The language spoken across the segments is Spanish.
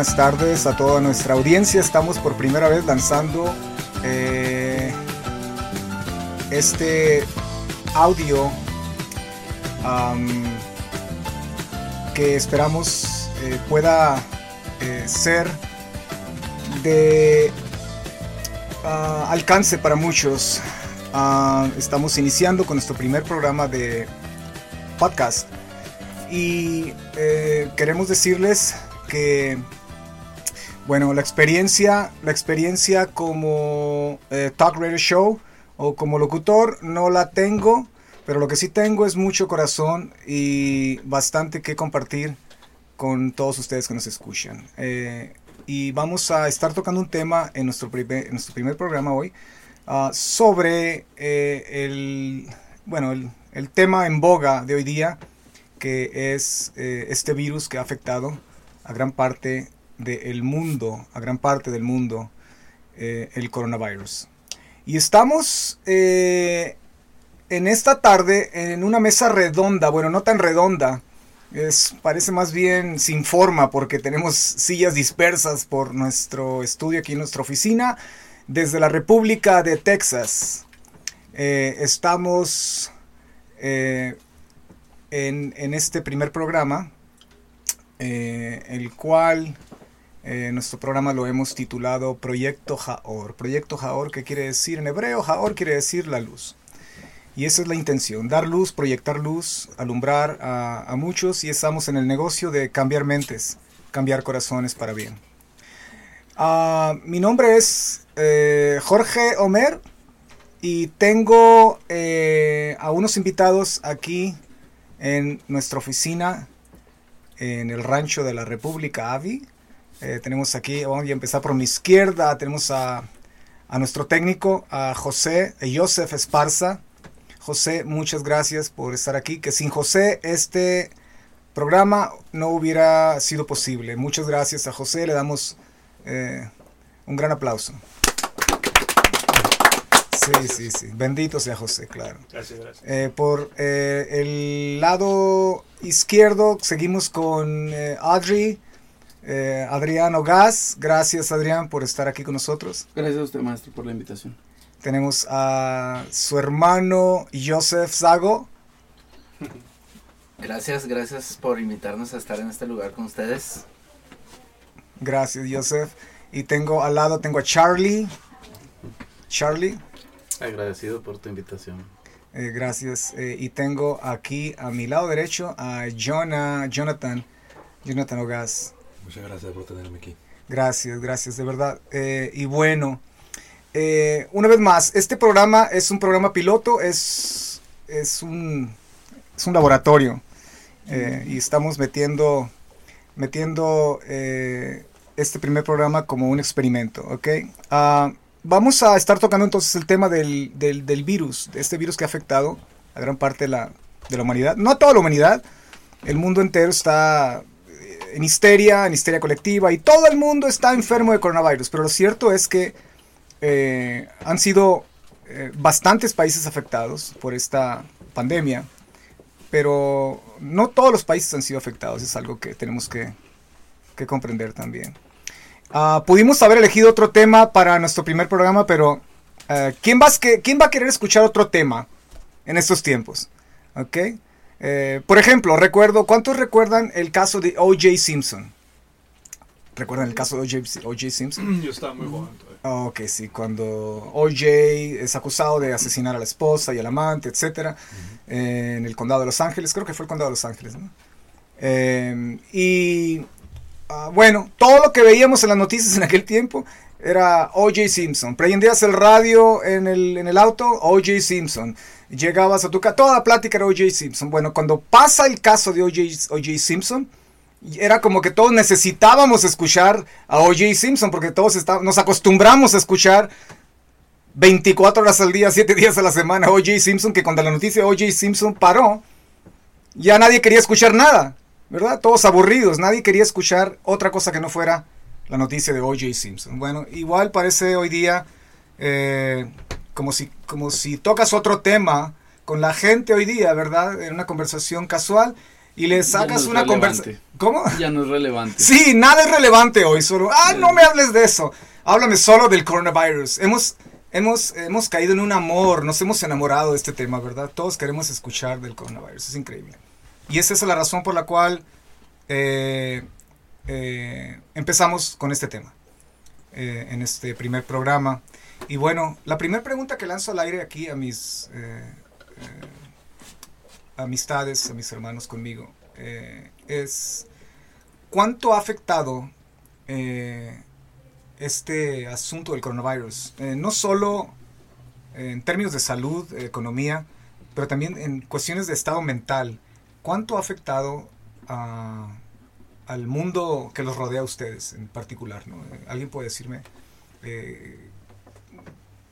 buenas tardes a toda nuestra audiencia. Estamos por primera vez lanzando eh, este audio que esperamos eh, pueda eh, ser de ah, alcance para muchos. Ah, estamos iniciando con nuestro primer programa de podcast y queremos decirles que bueno, la experiencia, la experiencia como eh, talk radio show o como locutor no la tengo, pero lo que sí tengo es mucho corazón y bastante que compartir con todos ustedes que nos escuchan. Eh, y vamos a estar tocando un tema en nuestro primer, nuestro primer programa hoy ah, sobre eh, el, bueno, el, tema en boga de hoy día, que es este virus que ha afectado a gran parte del mundo, a gran parte del mundo, eh, el coronavirus. Y estamos eh, en esta tarde en una mesa redonda, bueno, no tan redonda, es, parece más bien sin forma porque tenemos sillas dispersas por nuestro estudio aquí en nuestra oficina desde la República de Texas. Eh, estamos en, este primer programa el cual eh, nuestro programa lo hemos titulado Proyecto Jaor. Proyecto Jaor, que quiere decir en hebreo, Jaor quiere decir la luz. Y esa es la intención, dar luz, proyectar luz, alumbrar a, muchos y estamos en el negocio de cambiar mentes, cambiar corazones para bien. Ah, mi nombre es eh, Jorge Omer y tengo a unos invitados aquí en nuestra oficina en el rancho de la República Avi. Eh, tenemos aquí, vamos a empezar por mi izquierda, tenemos a, a nuestro técnico, a José, a Joseph Esparza. José, muchas gracias por estar aquí, que sin José este programa no hubiera sido posible. Muchas gracias a José, le damos eh, un gran aplauso. Sí, sí, sí. Bendito sea José, claro. Gracias, gracias. Eh, por eh, el lado izquierdo seguimos con eh, Adrián Ogas. Gracias, Adrián, por estar aquí con nosotros. Gracias a usted, maestro, por la invitación. Tenemos a su hermano Joseph Zago. Gracias, gracias por invitarnos a estar en este lugar con ustedes. Gracias, Joseph. Y tengo al lado, tengo a Charlie. Charlie. Agradecido por tu invitación. Eh, gracias. Eh, y tengo aquí a mi lado derecho a Jonah, Jonathan, Jonathan Ogas. Muchas gracias por tenerme aquí. Gracias, gracias, de verdad. Eh, y bueno, una vez más, este programa es un programa piloto, es, es, un, es un laboratorio. y estamos metiendo, metiendo este primer programa como un experimento, ¿ok? Uh, Vamos a estar tocando entonces el tema del, del, virus, de este virus que ha afectado a gran parte de la, de la humanidad. No a toda la humanidad, el mundo entero está eh, en histeria, en histeria colectiva, y todo el mundo está enfermo de coronavirus. Pero lo cierto es que eh, han sido eh, bastantes países afectados por esta pandemia, pero no todos los países han sido afectados, es algo que tenemos que, que comprender también. Ah, pudimos haber elegido otro tema para nuestro primer programa, pero eh, ¿quién, va a, ¿quién va a querer escuchar otro tema en estos tiempos? ¿Ok? Eh, por ejemplo, recuerdo, ¿cuántos recuerdan el caso de O.J. Simpson? ¿Recuerdan el caso de O.J. Simpson? Yo estaba muy joven Ok, sí, cuando O.J. es acusado de asesinar a la esposa y al amante, etc. en el condado de Los Ángeles, creo que fue el condado de Los Ángeles, ¿no? y Ah, bueno, todo lo que veíamos en las noticias en aquel tiempo era O.J. Simpson. Prendías el radio en el, en el auto, O.J. Simpson. Llegabas a tu casa, toda la plática era O.J. Simpson. Bueno, cuando pasa el caso de O.J. Simpson, era como que todos necesitábamos escuchar a O.J. Simpson, porque todos nos acostumbramos a escuchar 24 horas al día, 7 días a la semana O.J. Simpson, que cuando la noticia de O.J. Simpson paró, ya nadie quería escuchar nada. ¿verdad? Todos aburridos, nadie quería escuchar otra cosa que no fuera la noticia de O.J. Simpson. Bueno, igual parece hoy día eh, como, si, como si tocas otro tema con la gente hoy día, ¿verdad? En una conversación casual y le sacas una conversación. ¿Cómo? Ya no es relevante. Sí, nada es relevante hoy, solo, ah, no me hables de eso. Háblame solo del coronavirus. Hemos, hemos, hemos caído en un amor, nos hemos enamorado de este tema, ¿verdad? Todos queremos escuchar del coronavirus, es increíble. Y esa es la razón por la cual eh, eh, empezamos con este tema eh, en este primer programa. Y bueno, la primera pregunta que lanzo al aire aquí a mis amistades, a mis hermanos conmigo, es cuánto ha afectado este asunto del coronavirus, no solo en términos de salud, economía, pero también en cuestiones de estado mental. ¿Cuánto ha afectado al mundo que los rodea a ustedes en particular? ¿no? ¿Alguien puede decirme eh,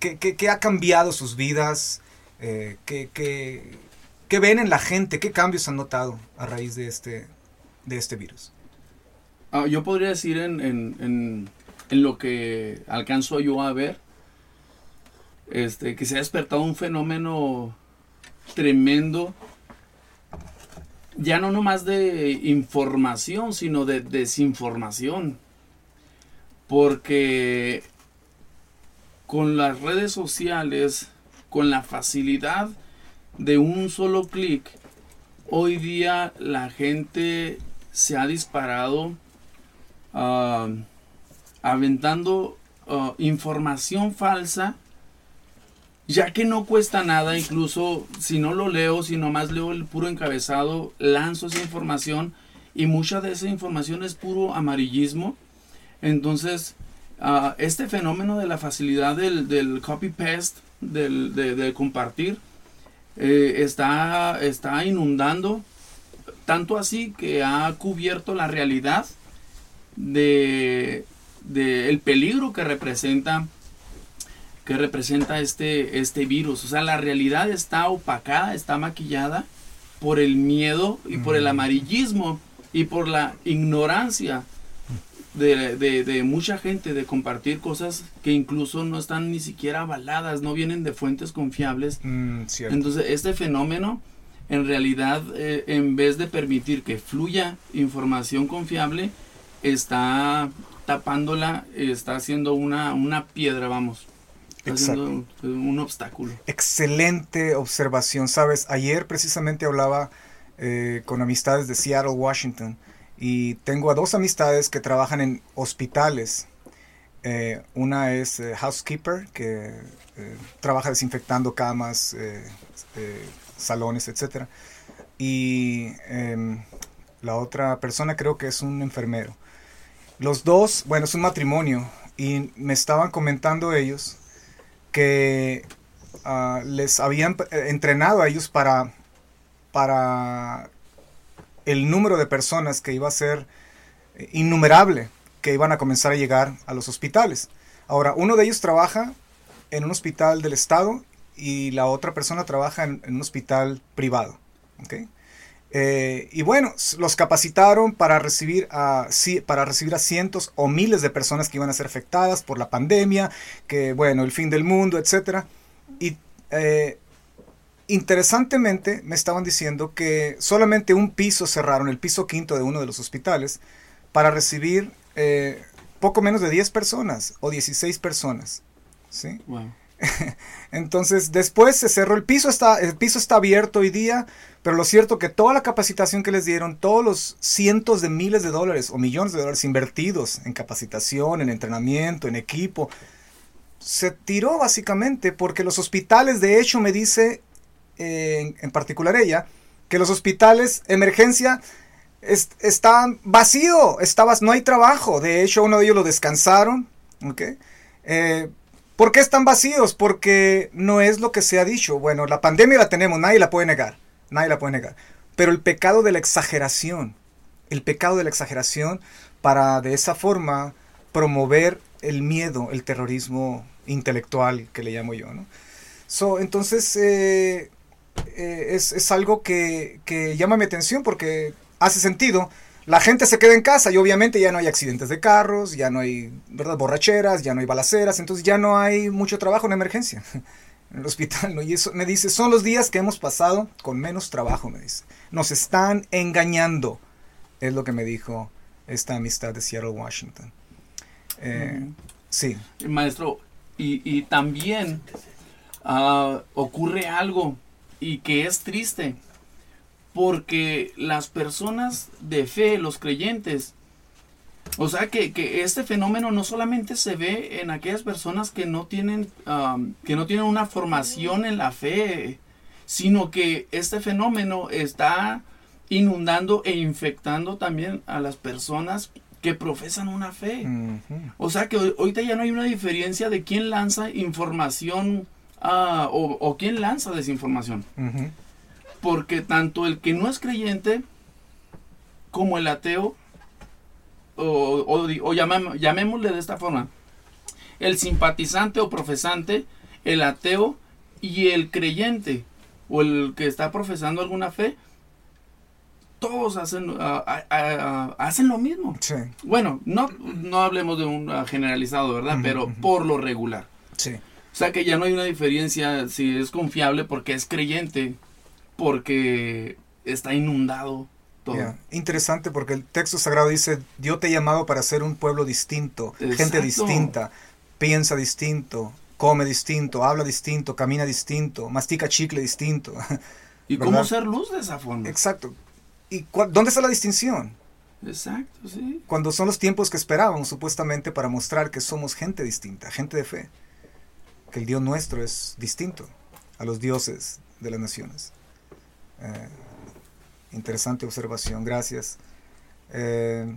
¿qué, ha cambiado sus vidas? Eh, ¿qué, ven en la gente? ¿Qué cambios han notado a raíz de este, de este virus? Ah, yo podría decir en, en, en, lo que alcanzo yo a ver, este, que se ha despertado un fenómeno tremendo ya no nomás de información, sino de desinformación. Porque con las redes sociales, con la facilidad de un solo clic, hoy día la gente se ha disparado ah, aventando ah, información falsa ya que no cuesta nada, incluso si no lo leo, si nomás leo el puro encabezado, lanzo esa información y mucha de esa información es puro amarillismo. Entonces, ah, este fenómeno de la facilidad del, copy-paste, del, de, compartir, eh, está, está inundando, tanto así que ha cubierto la realidad de, de el peligro que representa que representa este, este virus. O sea, la realidad está opacada, está maquillada por el miedo y por el mm. amarillismo y por la ignorancia de, mucha gente de compartir cosas que incluso no están ni siquiera avaladas, no vienen de fuentes confiables. Mm, Entonces, este fenómeno, en realidad, eh, en vez de permitir que fluya información confiable, está tapándola, está haciendo una, una piedra, vamos. Exacto. un obstáculo. Excelente observación. Sabes, ayer precisamente hablaba eh, con amistades de Seattle, Washington, y tengo a dos amistades que trabajan en hospitales. Eh, una es eh, housekeeper, que trabaja desinfectando camas, salones, etc. Y em, la otra persona creo que es un enfermero. Los dos, bueno, es un matrimonio, y me estaban comentando ellos que ah, les habían eh, entrenado a ellos para, para el número de personas que iba a ser innumerable que iban a comenzar a llegar a los hospitales. Ahora, uno de ellos trabaja en un hospital del Estado y la otra persona trabaja en, un hospital privado. Eh, y bueno, los capacitaron para recibir, a, para recibir a cientos o miles de personas que iban a ser afectadas por la pandemia, que bueno, el fin del mundo, etc. Y eh, interesantemente me estaban diciendo que solamente un piso cerraron, el piso quinto de uno de los hospitales, para recibir eh, poco menos de 10 personas o 16 personas. ¿sí? Entonces, después se cerró el piso, está, el piso está abierto hoy día, pero lo cierto que toda la capacitación que les dieron, todos los cientos de miles de dólares o millones de dólares invertidos en capacitación, en entrenamiento, en equipo, se tiró básicamente porque los hospitales, de hecho, me dice, eh, en particular ella, que los hospitales, emergencia, están vacíos, no hay trabajo. De hecho, uno de ellos lo descansaron. Eh, ¿Por qué están vacíos? Porque no es lo que se ha dicho. Bueno, la pandemia la tenemos, nadie la puede negar. Nadie la puede negar. Pero el pecado de la exageración, el pecado de la exageración para de esa forma promover el miedo, el terrorismo intelectual que le llamo yo. ¿no? So, entonces eh, eh, es, es, algo que, que llama mi atención porque hace sentido la gente se queda en casa y obviamente ya no hay accidentes de carros, ya no hay ¿verdad? borracheras, ya no hay balaceras, entonces ya no hay mucho trabajo en emergencia. en el hospital, ¿no? Y eso me dice, son los días que hemos pasado con menos trabajo, me dice. Nos están engañando, es lo que me dijo esta amistad de Seattle, Washington. Eh, Ujú. Sí, Maestro, y, y también ah, ocurre algo y que es triste, porque las personas de fe, los creyentes, o sea que, que este fenómeno no solamente se ve en aquellas personas que no tienen, que no tienen una formación en la fe, sino que este fenómeno está inundando e infectando también a las personas que profesan una fe. O sea que ahorita ya no hay una diferencia de quién lanza información ah, o, o quién lanza desinformación. ujú, Porque tanto el que no es creyente como el ateo, o, o di- o llamam- llamémosle de esta forma, el simpatizante o profesante, el ateo y el creyente, o el que está profesando alguna fe, todos hacen, hacen lo mismo. sí, Bueno, no, no hablemos de un ah, generalizado, ¿verdad? Pero por lo regular. sí. O sea que ya no hay una diferencia si es confiable porque es creyente, porque está inundado todo. Interesante porque el texto sagrado dice, Dios te ha llamado para ser un pueblo distinto, gente distinta, piensa distinto, come distinto, habla distinto, camina distinto, mastica chicle distinto. ¿Y cómo ser luz de esa forma? Exacto. ¿Y dónde está la distinción? Exacto, sí. Cuando son los tiempos que esperábamos supuestamente para mostrar que somos gente distinta, gente de fe, que el Dios nuestro es distinto a los dioses de las naciones. Eh, interesante observación, gracias. Eh,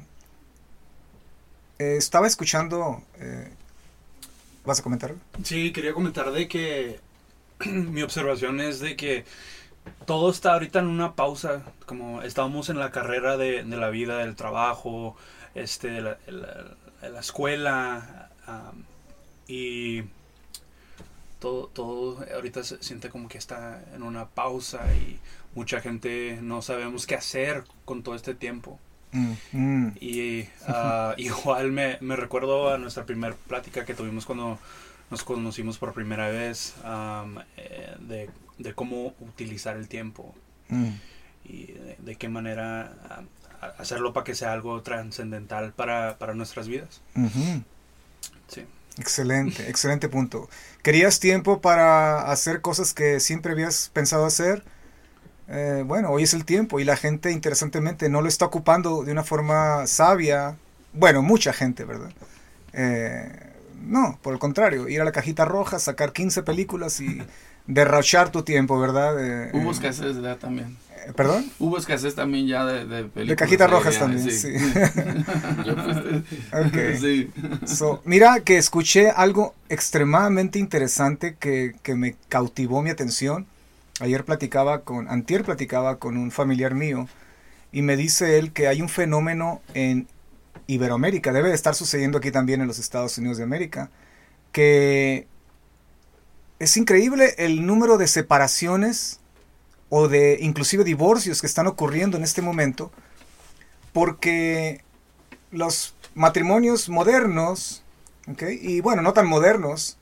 eh, estaba escuchando... ¿Vas a comentar? Sí, quería comentar de que mi observación es de que todo está ahorita en una pausa, como estábamos en la carrera de, la vida, del trabajo, este, de la, escuela, y todo, todo ahorita se siente como que está en una pausa y mucha gente no sabemos qué hacer con todo este tiempo. Mm, mm, Y ah, igual me, me recuerdo a nuestra primera plática que tuvimos cuando nos conocimos por primera vez eh, de, de cómo utilizar el tiempo mm. y de, de qué manera hacerlo para que sea algo trascendental para, para nuestras vidas. Sí. Excelente, excelente punto. ¿Querías tiempo para hacer cosas que siempre habías pensado hacer? Eh, bueno, hoy es el tiempo y la gente, interesantemente, no lo está ocupando de una forma sabia. Bueno, mucha gente, ¿verdad? Eh, no, por el contrario, ir a la cajita roja, sacar 15 películas y derrochar tu tiempo, ¿verdad? Eh, Hubo eh, escasez ya también. eh, ¿Perdón? Hubo escasez también ya de, de películas. De cajitas rojas también, sí. Yo, pues, Ok. sí. So, mira que escuché algo extremadamente interesante que, que me cautivó mi atención. Ayer platicaba con, antier platicaba con un familiar mío y me dice él que hay un fenómeno en Iberoamérica, debe de estar sucediendo aquí también en los Estados Unidos de América, que es increíble el número de separaciones o de inclusive divorcios que están ocurriendo en este momento porque los matrimonios modernos, ¿ok? y bueno, no tan modernos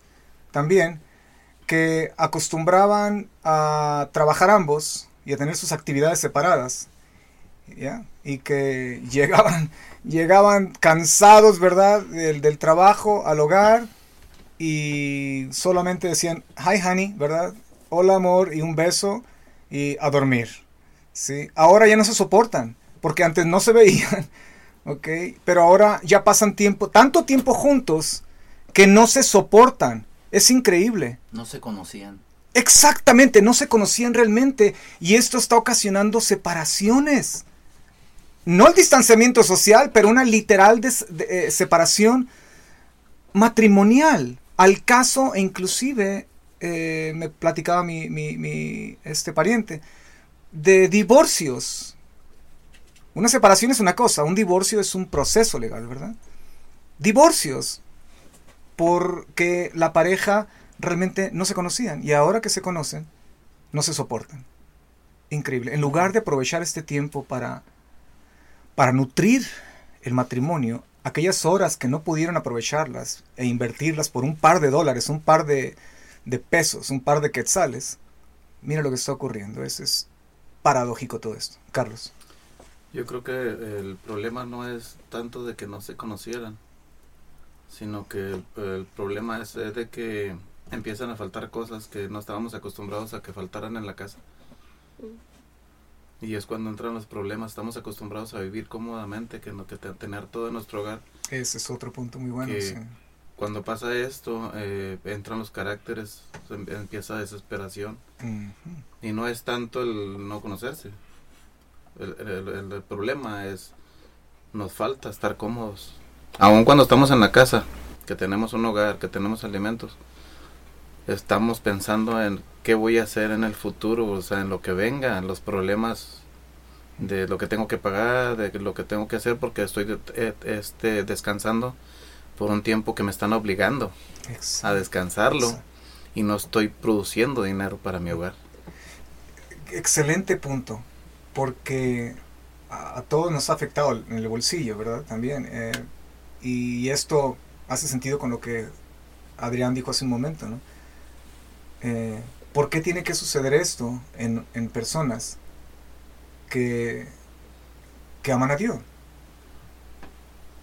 también, que acostumbraban a trabajar ambos y a tener sus actividades separadas, ¿ya? Y que llegaban, llegaban cansados, ¿verdad?, del, del trabajo al hogar y solamente decían, hi honey, ¿verdad? Hola amor y un beso y a dormir, ¿sí? Ahora ya no se soportan, porque antes no se veían, ¿ok? Pero ahora ya pasan tiempo, tanto tiempo juntos, que no se soportan. Es increíble. No se conocían. Exactamente, no se conocían realmente y esto está ocasionando separaciones. No el distanciamiento social, pero una literal des- de- eh, separación matrimonial. Al caso, e inclusive, eh, me platicaba mi, mi- mi, este pariente, de divorcios. Una separación es una cosa, un divorcio es un proceso legal, ¿verdad? Divorcios, porque la pareja realmente no se conocían y ahora que se conocen, no se soportan. Increíble. En lugar de aprovechar este tiempo para, para nutrir el matrimonio, aquellas horas que no pudieron aprovecharlas e invertirlas por un par de dólares, un par de, de pesos, un par de quetzales, mira lo que está ocurriendo. Es, es paradójico todo esto. Carlos. Yo creo que el problema no es tanto de que no se conocieran, sino que el, el problema es de que empiezan a faltar cosas que no estábamos acostumbrados a que faltaran en la casa. Y es cuando entran los problemas, estamos acostumbrados a vivir cómodamente, que no que te- tener todo en nuestro hogar. Ese es otro punto muy bueno. Que- sí. Cuando pasa esto, eh, entran los caracteres, em- empieza desesperación. Y no es tanto el no conocerse. El, el- el- el problema es, nos falta estar cómodos. Aun cuando estamos en la casa, que tenemos un hogar, que tenemos alimentos, estamos pensando en qué voy a hacer en el futuro, o sea, en lo que venga, en los problemas de lo que tengo que pagar, de lo que tengo que hacer, porque estoy eh, este, descansando por un tiempo que me están obligando a descansarlo Exacto. y no estoy produciendo dinero para mi hogar. Excelente punto, porque a, a todos nos ha afectado en el bolsillo, ¿verdad? También. eh, y esto hace sentido con lo que Adrián dijo hace un momento, ¿no? Eh, ¿Por qué tiene que suceder esto en, en personas que, que aman a Dios?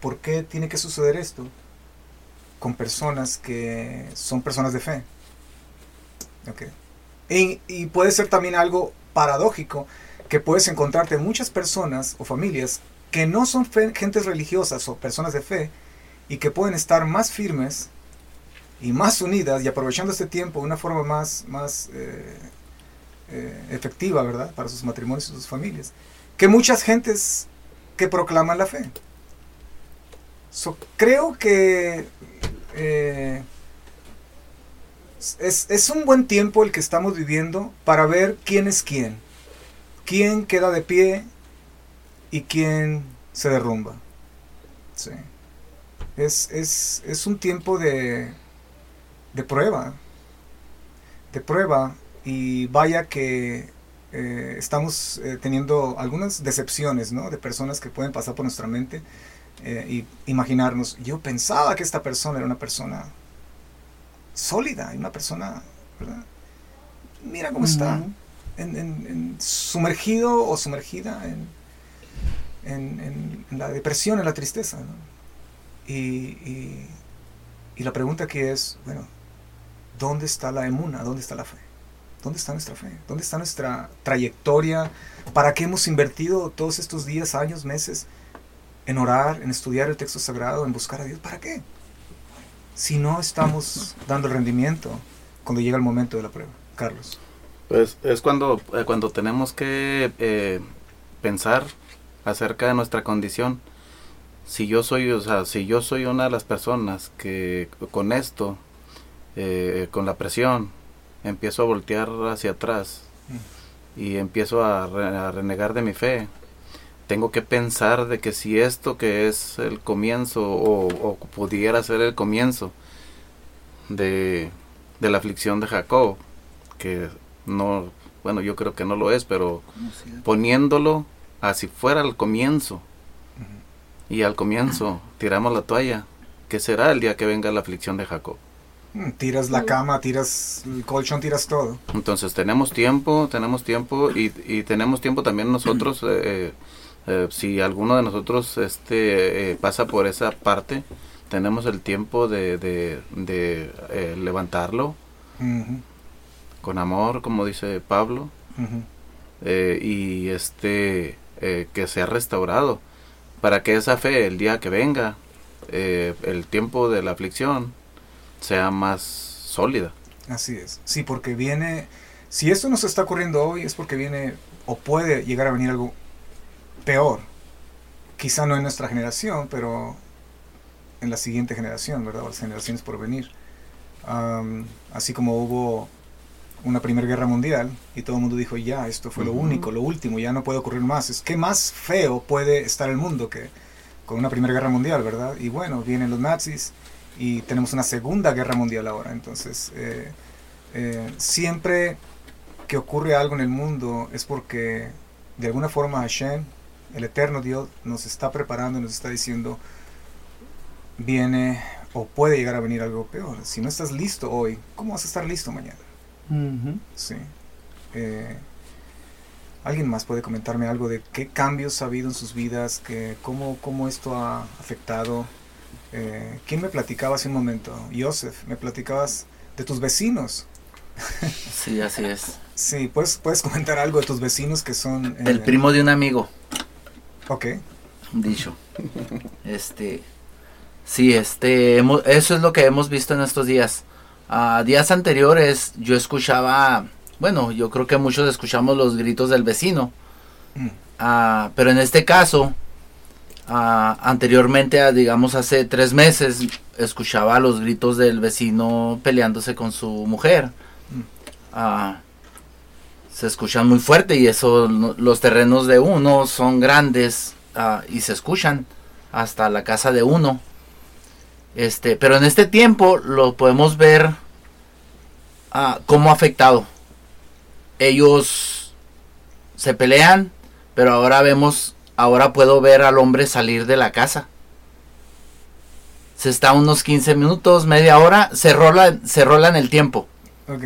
¿Por qué tiene que suceder esto con personas que son personas de fe? Ok. Y, y puede ser también algo paradójico que puedes encontrarte muchas personas o familias que no son gentes religiosas o personas de fe y que pueden estar más firmes y más unidas y aprovechando este tiempo de una forma más, más eh, eh, efectiva, ¿verdad? Para sus matrimonios y sus familias, que muchas gentes que proclaman la fe. So, creo que eh, es, es un buen tiempo el que estamos viviendo para ver quién es quién, quién queda de pie y quién se derrumba. Sí. Es, es, es un tiempo de, de prueba, de prueba y vaya que eh, estamos eh, teniendo algunas decepciones, ¿no? De personas que pueden pasar por nuestra mente eh, y imaginarnos, yo pensaba que esta persona era una persona sólida, una persona, ¿verdad? Mira cómo está, en, en- en sumergido o sumergida en, en- en- en la depresión, en la tristeza. ¿no? Y, y- y la pregunta aquí es, bueno, ¿dónde está la emuna? ¿Dónde está la fe? ¿Dónde está nuestra fe? ¿Dónde está nuestra trayectoria? ¿Para qué hemos invertido todos estos días, años, meses en orar, en estudiar el texto sagrado, en buscar a Dios? ¿Para qué? Si no estamos dando el rendimiento cuando llega el momento de la prueba. Carlos. Pues es cuando, eh, cuando tenemos que eh, pensar acerca de nuestra condición. Si yo soy, o sea, si yo soy una de las personas que con esto, eh, con la presión, empiezo a voltear hacia atrás y empiezo a, re- a renegar de mi fe, tengo que pensar de que si esto que es el comienzo o, o pudiera ser el comienzo de, de la aflicción de Jacob, que no, bueno, yo creo que no lo es, pero poniéndolo así fuera al comienzo. Y al comienzo tiramos la toalla, ¿qué será el día que venga la aflicción de Jacob? Mm, Tiras la cama, tiras el colchón, tiras todo. Entonces tenemos tiempo, tenemos tiempo y, y tenemos tiempo también nosotros, eh, eh, si alguno de nosotros este, eh, pasa por esa parte, tenemos el tiempo de, de, de, eh, levantarlo con amor, como dice Pablo, eh, y este eh, que sea restaurado para que esa fe el día que venga eh, el tiempo de la aflicción sea más sólida Así es. Sí, porque viene. Si esto nos está ocurriendo hoy, es porque viene o puede llegar a venir algo peor. Quizá no en nuestra generación, pero en la siguiente generación, ¿verdad? O las generaciones por venir. Am, así como hubo una primera guerra mundial y todo el mundo dijo, ya, esto fue lo único, lo último, ya no puede ocurrir más. Es que más feo puede estar el mundo que con una primera guerra mundial, ¿verdad? Y bueno, vienen los nazis y tenemos una segunda guerra mundial ahora. Entonces, eh, eh, siempre que ocurre algo en el mundo es porque de alguna forma Hashem, el eterno Dios, nos está preparando, nos está diciendo, viene o puede llegar a venir algo peor. Si no estás listo hoy, ¿cómo vas a estar listo mañana? Sí. Eh, ¿Alguien más puede comentarme algo de qué cambios ha habido en sus vidas? Que, cómo, ¿Cómo esto ha afectado? Eh, ¿Quién me platicaba hace un momento? Joseph, me platicabas de tus vecinos. Sí, así es. Sí, ¿puedes, puedes comentar algo de tus vecinos que son... eh, El primo de un amigo, Ok, dicho. Este. Sí, este. hemo- eso es lo que hemos visto en estos días. A días anteriores yo escuchaba. Bueno, yo creo que muchos escuchamos los gritos del vecino. Mm. Ah, pero en este caso, ah, anteriormente, a, digamos hace tres meses, escuchaba los gritos del vecino peleándose con su mujer. Mm. Ah, se escuchan muy fuerte y eso, no- los terrenos de uno son grandes ah, y se escuchan hasta la casa de uno. Este, pero en este tiempo lo podemos ver ah, cómo ha afectado. Ellos se pelean, pero ahora vemos, ahora puedo ver al hombre salir de la casa. Se está unos 15 minutos, media hora, se rola, se rola en el tiempo. ok.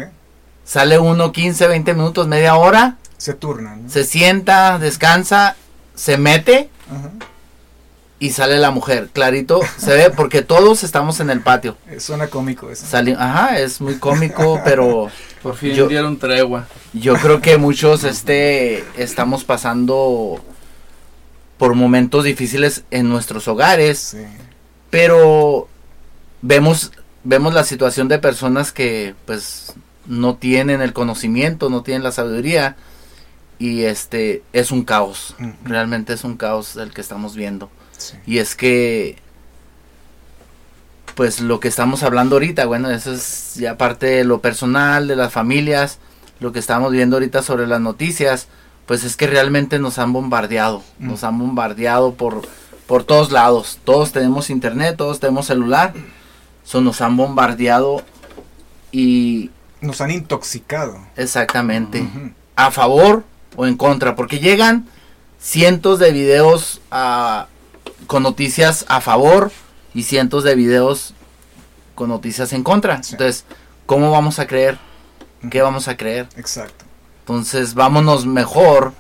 Sale uno 15, 20 minutos, media hora, Se turnan. ¿no? se sienta, descansa, se mete Ajá. Y sale la mujer. Clarito, se ve porque todos estamos en el patio. Suena cómico eso. Sali- Ajá, es muy cómico, pero Por fin Yo- dieron tregua. yo creo que muchos este estamos pasando por momentos difíciles en nuestros hogares, Sí. pero vemos vemos la situación de personas que pues no tienen el conocimiento, no tienen la sabiduría y este es un caos. Realmente es un caos el que estamos viendo. Sí. Y es que, pues lo que estamos hablando ahorita, bueno, eso es ya parte de lo personal, de las familias, lo que estamos viendo ahorita sobre las noticias, pues es que realmente nos han bombardeado, Mm. nos han bombardeado por, por todos lados. Todos tenemos internet, todos tenemos celular, so nos han bombardeado y Nos han intoxicado. exactamente a favor o en contra, porque llegan cientos de videos ah, con noticias a favor y cientos de videos con noticias en contra. Sí. Entonces, ¿cómo vamos a creer? ¿Qué vamos a creer? Exacto. Entonces, vámonos mejor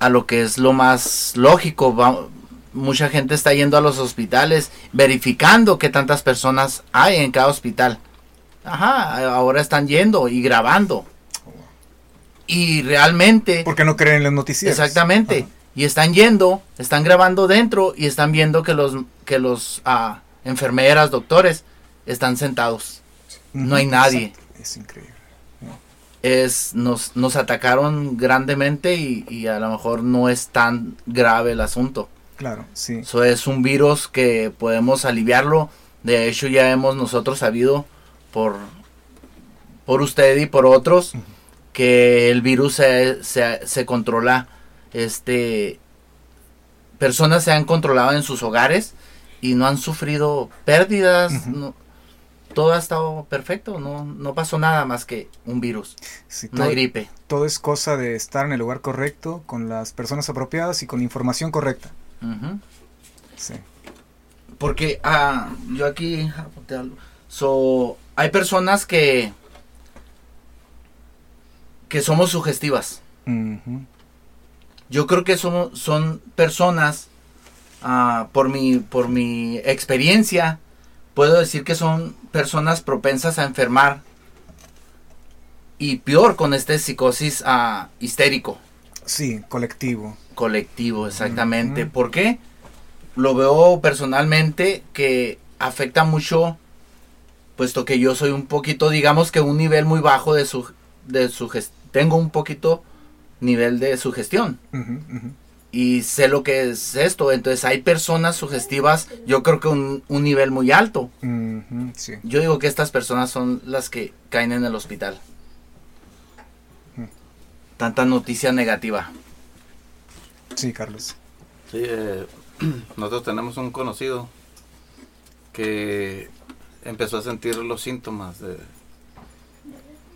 a lo que es lo más lógico. Va- mucha gente está yendo a los hospitales verificando qué tantas personas hay en cada hospital. Ajá, ahora están yendo y grabando. Y realmente, Porque no creen en las noticias. exactamente, y están yendo, están grabando dentro y están viendo que los que los ah, enfermeras, doctores están sentados. no hay nadie. Es increíble. Es nos nos atacaron grandemente y, y a lo mejor no es tan grave el asunto. Claro, sí. Eso es un virus que podemos aliviarlo. De hecho, ya hemos nosotros sabido por, por usted y por otros que el virus se, se, se controla. Este, personas se han controlado en sus hogares y no han sufrido pérdidas. No- todo ha estado perfecto. No, no pasó nada más que un virus, Sí, una todo, gripe. todo es cosa de estar en el lugar correcto, con las personas apropiadas y con información correcta. Sí. Porque ah, yo aquí apunté algo. So, hay personas que que somos sugestivas. Yo creo que somos son personas ah, por mi por mi experiencia puedo decir que son personas propensas a enfermar y peor con este psicosis ah, histérico Sí, colectivo. colectivo, exactamente. Ujú. ¿Por qué? Lo veo personalmente que afecta mucho, puesto que yo soy un poquito, digamos que un nivel muy bajo de su, de suges- tengo un poquito nivel de sugestión y sé lo que es esto. Entonces hay personas sugestivas, yo creo que un, un nivel muy alto. Sí. Yo digo que estas personas son las que caen en el hospital. Tanta noticia negativa. Sí, Carlos. Sí, eh, nosotros tenemos un conocido que empezó a sentir los síntomas de,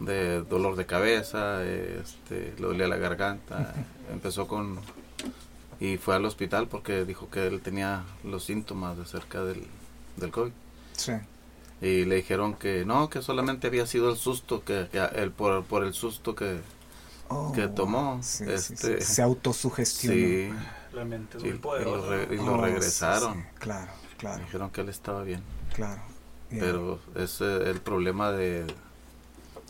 de dolor de cabeza, este, le dolía la garganta, empezó con y fue al hospital porque dijo que él tenía los síntomas de cerca del, del COVID. Sí. Y le dijeron que no, que solamente había sido el susto, que, que el, por, por el susto que, Oh, que wow. tomó. Sí, sí, este, sí. Se autosugestionó. sí, La mente es y, muy y poderosa. lo, re- y lo Oh, regresaron. sí, Claro, claro, Dijeron que él estaba bien. claro. Yeah. Pero es el problema de,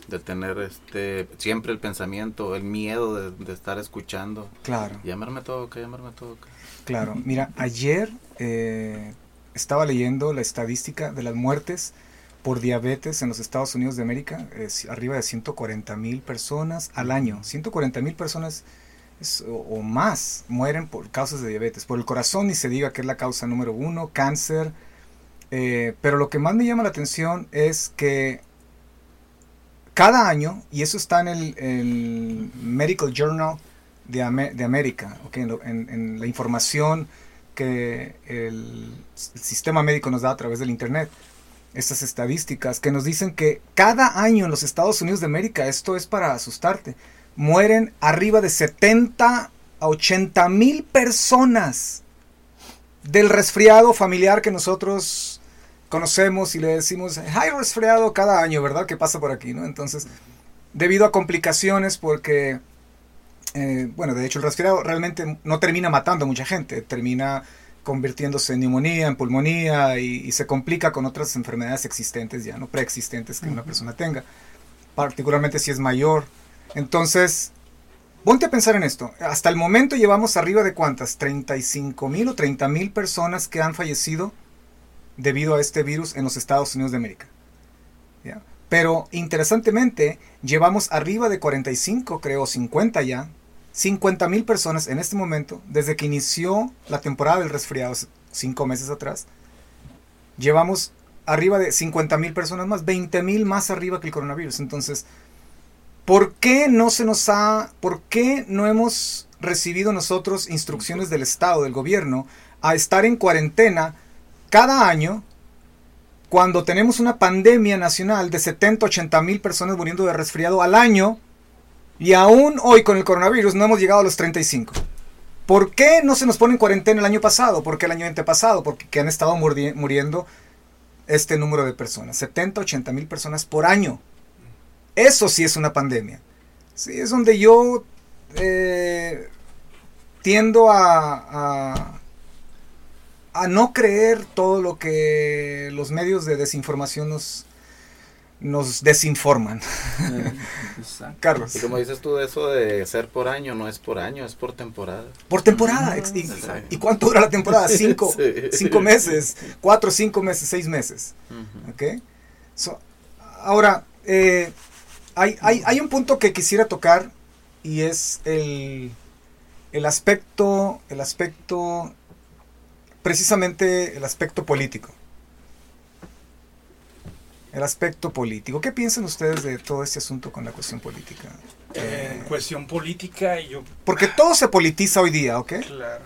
de tener este siempre el pensamiento, el miedo de, de estar escuchando. Claro. Llamarme toca, llamarme toca. Claro, mira, ayer eh, estaba leyendo la estadística de las muertes por diabetes en los Estados Unidos de América, es arriba de 140 mil personas al año. 140 mil personas es- o, o más mueren por causas de diabetes. Por el corazón ni se diga que es la causa número uno, cáncer. eh, pero lo que más me llama la atención es que cada año, y eso está en el, Medical Journal de, de América, ok, en, lo- en- en la información que el, el sistema médico nos da a través del Internet, estas estadísticas que nos dicen que cada año en los Estados Unidos de América, esto es para asustarte, mueren arriba de 70 a 80 mil personas del resfriado familiar que nosotros conocemos y le decimos, hay resfriado cada año, ¿verdad? Que pasa por aquí, ¿no? Entonces, debido a complicaciones, porque, eh, bueno, de hecho el resfriado realmente no termina matando a mucha gente, termina convirtiéndose en neumonía, en pulmonía y, y se complica con otras enfermedades existentes ya, no preexistentes que una persona tenga, particularmente si es mayor. Entonces, ponte a pensar en esto. Hasta el momento llevamos arriba de cuántas, 35 mil o 30 mil personas que han fallecido debido a este virus en los Estados Unidos de América. ¿Ya? Pero interesantemente, llevamos arriba de 45, creo, 50 ya, 50 mil personas en este momento, desde que inició la temporada del resfriado, cinco meses atrás. Llevamos arriba de 50 mil personas más, 20 mil más arriba que el coronavirus. Entonces, ¿por qué no se nos ha, por qué no hemos recibido nosotros instrucciones del Estado, del gobierno, a estar en cuarentena cada año cuando tenemos una pandemia nacional de 70, 80 mil personas muriendo de resfriado al año y aún hoy con el coronavirus no hemos llegado a los 35? ¿Por qué no se nos pone en cuarentena el año pasado? ¿Por qué el año antepasado? Porque han estado muri- muriendo este número de personas, 70, 80 mil personas por año. Eso sí es una pandemia. Sí, es donde yo eh, tiendo a, a no creer todo lo que los medios de desinformación nos, nos desinforman. Exacto. Carlos. Y como dices tú de eso de ser por año, no es por año, es por temporada. Por temporada. ex- y, Exacto. ¿Y cuánto dura la temporada? Cinco, Sí. cinco meses, cuatro, cinco meses, seis meses. Ujú. ¿ok? So, ahora, eh, hay, hay, hay un punto que quisiera tocar y es el, el aspecto, el aspecto, precisamente el aspecto político. El aspecto político. ¿Qué piensan ustedes de todo este asunto con la cuestión política? Eh, en cuestión política, yo. Porque todo se politiza hoy día, ¿ok? Claro.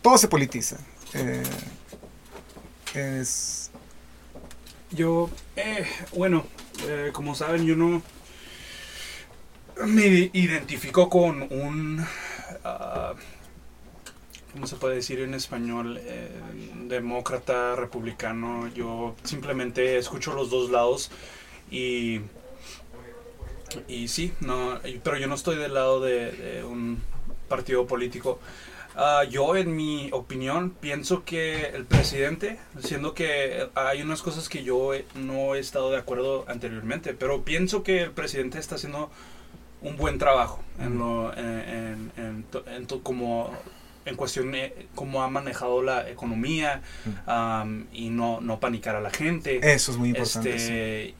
Todo se politiza. Eh, es, Yo, eh, bueno, eh, como saben, yo no me identifico con un, ah, ¿cómo se puede decir en español? Eh, demócrata, republicano. Yo simplemente escucho los dos lados y, y sí, no, pero yo no estoy del lado de, un partido político. Ah, yo, en mi opinión, pienso que el presidente, siendo que hay unas cosas que yo no he estado de acuerdo anteriormente, pero pienso que el presidente está haciendo un buen trabajo en lo, en, en- en como en cuestión de cómo ha manejado la economía y no, no panicar a la gente. eso es muy importante. sí. Este,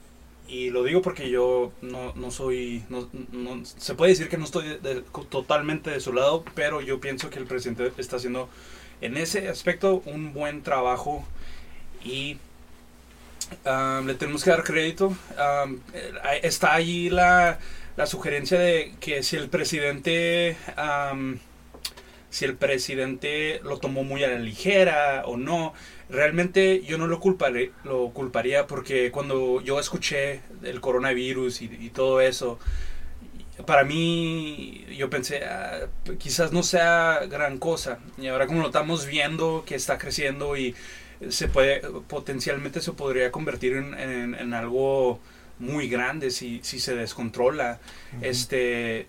y lo digo porque yo no, no soy, no, no- se puede decir que no estoy de- de- totalmente de su lado, pero yo pienso que el presidente está haciendo en ese aspecto un buen trabajo y um, le tenemos que dar crédito. Um, eh, está allí la, la sugerencia de que si el presidente... um, si el presidente lo tomó muy a la ligera o no. Realmente yo no lo culparé, lo culparía porque cuando yo escuché el coronavirus y, y todo eso, para mí yo pensé, "Ah, quizás no sea gran cosa. Y ahora como lo estamos viendo que está creciendo y se puede, potencialmente se podría convertir en, en- en algo muy grande si, si se descontrola. Este,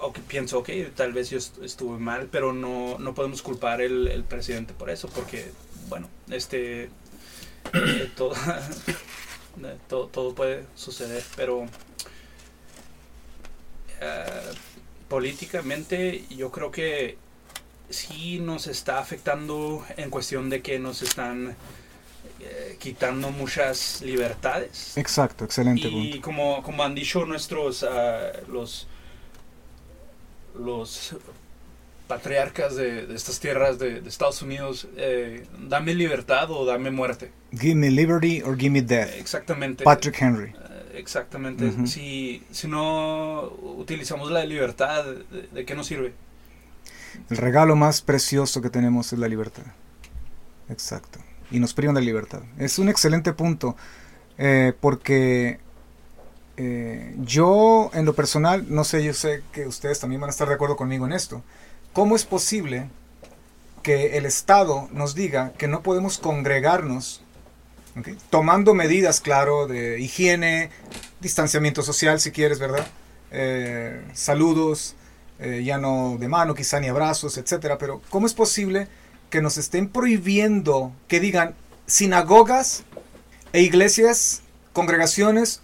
ok, pienso, ok, tal vez yo est- estuve mal, pero no, no podemos culpar el, el presidente por eso, porque, bueno, este, eh, todo, todo, todo puede suceder, pero eh, políticamente yo creo que sí nos está afectando en cuestión de que nos están eh, quitando muchas libertades. Exacto, excelente Y punto. como, como han dicho nuestros ah, los los patriarcas de, de estas tierras de, de Estados Unidos, eh, dame libertad o dame muerte. Give me liberty or give me death. Exactamente. Patrick Henry. Eh, Exactamente. Si, si no utilizamos la libertad, ¿de, de qué nos sirve? El regalo más precioso que tenemos es la libertad. Exacto. Y nos privan de libertad. Es un excelente punto. eh, porque eh, yo, en lo personal, no sé, yo sé que ustedes también van a estar de acuerdo conmigo en esto. ¿Cómo es posible que el Estado nos diga que no podemos congregarnos, tomando medidas, claro, de higiene, distanciamiento social, si quieres, ¿verdad? Eh, saludos, eh, ya no de mano, quizá ni abrazos, etcétera. Pero ¿cómo es posible que nos estén prohibiendo que digan sinagogas e iglesias, congregaciones,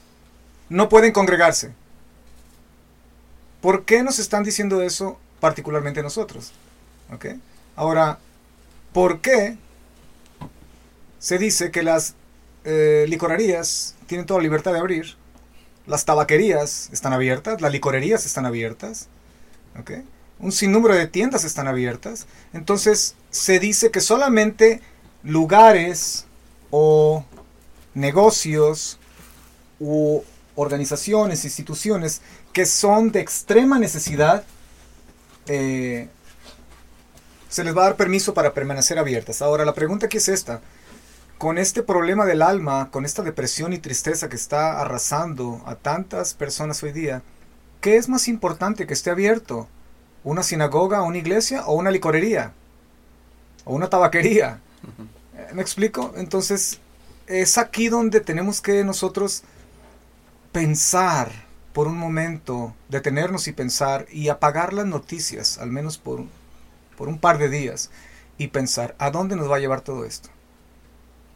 no pueden congregarse? ¿Por qué nos están diciendo eso particularmente nosotros? ¿Ok? Ahora, ¿por qué se dice que las eh, licorerías tienen toda libertad de abrir? Las tabaquerías están abiertas, las licorerías están abiertas, ¿ok? Un sinnúmero de tiendas están abiertas. Entonces, se dice que solamente lugares o negocios u organizaciones, instituciones que son de extrema necesidad, eh, se les va a dar permiso para permanecer abiertas. Ahora, la pregunta aquí es esta. Con este problema del alma, con esta depresión y tristeza que está arrasando a tantas personas hoy día, ¿qué es más importante que esté abierto? ¿Una sinagoga, una iglesia o una licorería? ¿O una tabaquería? Eh, ¿Me explico? Entonces, es aquí donde tenemos que nosotros pensar por un momento, detenernos y pensar y apagar las noticias, al menos por, por un par de días, y pensar, ¿a dónde nos va a llevar todo esto?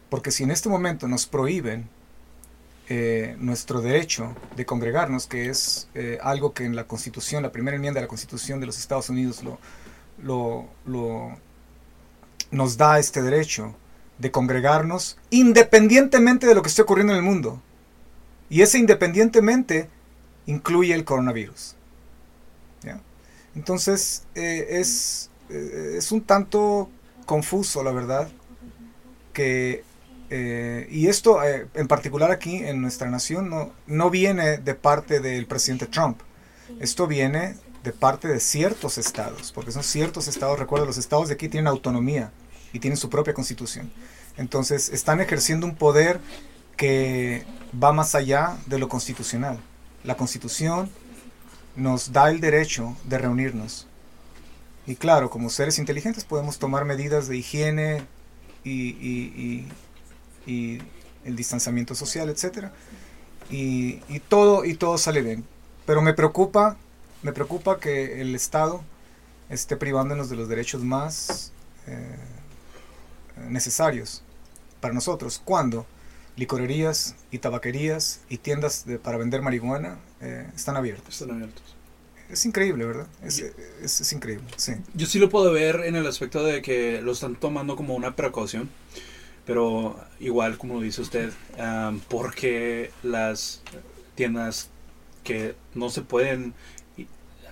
Porque si en este momento nos prohíben eh, nuestro derecho de congregarnos, que es eh, algo que en la Constitución, la primera enmienda de la Constitución de los Estados Unidos lo, lo, lo- nos da este derecho de congregarnos independientemente de lo que esté ocurriendo en el mundo. Y ese independientemente incluye el coronavirus. ¿ya? Entonces eh, es, eh, es un tanto confuso, la verdad, que, eh, y esto en particular aquí en nuestra nación no, no viene de parte del presidente Trump, esto viene de parte de ciertos estados, porque son ciertos estados, recuerda, los estados de aquí tienen autonomía y tienen su propia constitución. Entonces están ejerciendo un poder que va más allá de lo constitucional. La constitución nos da el derecho de reunirnos. Y claro, como seres inteligentes podemos tomar medidas de higiene y, el distanciamiento social, etc. Y, todo, y todo sale bien. Pero me preocupa, me preocupa que el Estado esté privándonos de los derechos más eh, necesarios para nosotros. Cuando licorerías y tabaquerías y tiendas de- para vender marihuana eh, están abiertas. Están abiertos. Es increíble, ¿verdad? Es, es- es increíble, sí. Yo sí lo puedo ver en el aspecto de que lo están tomando como una precaución, pero igual como dice usted, porque las tiendas que no se pueden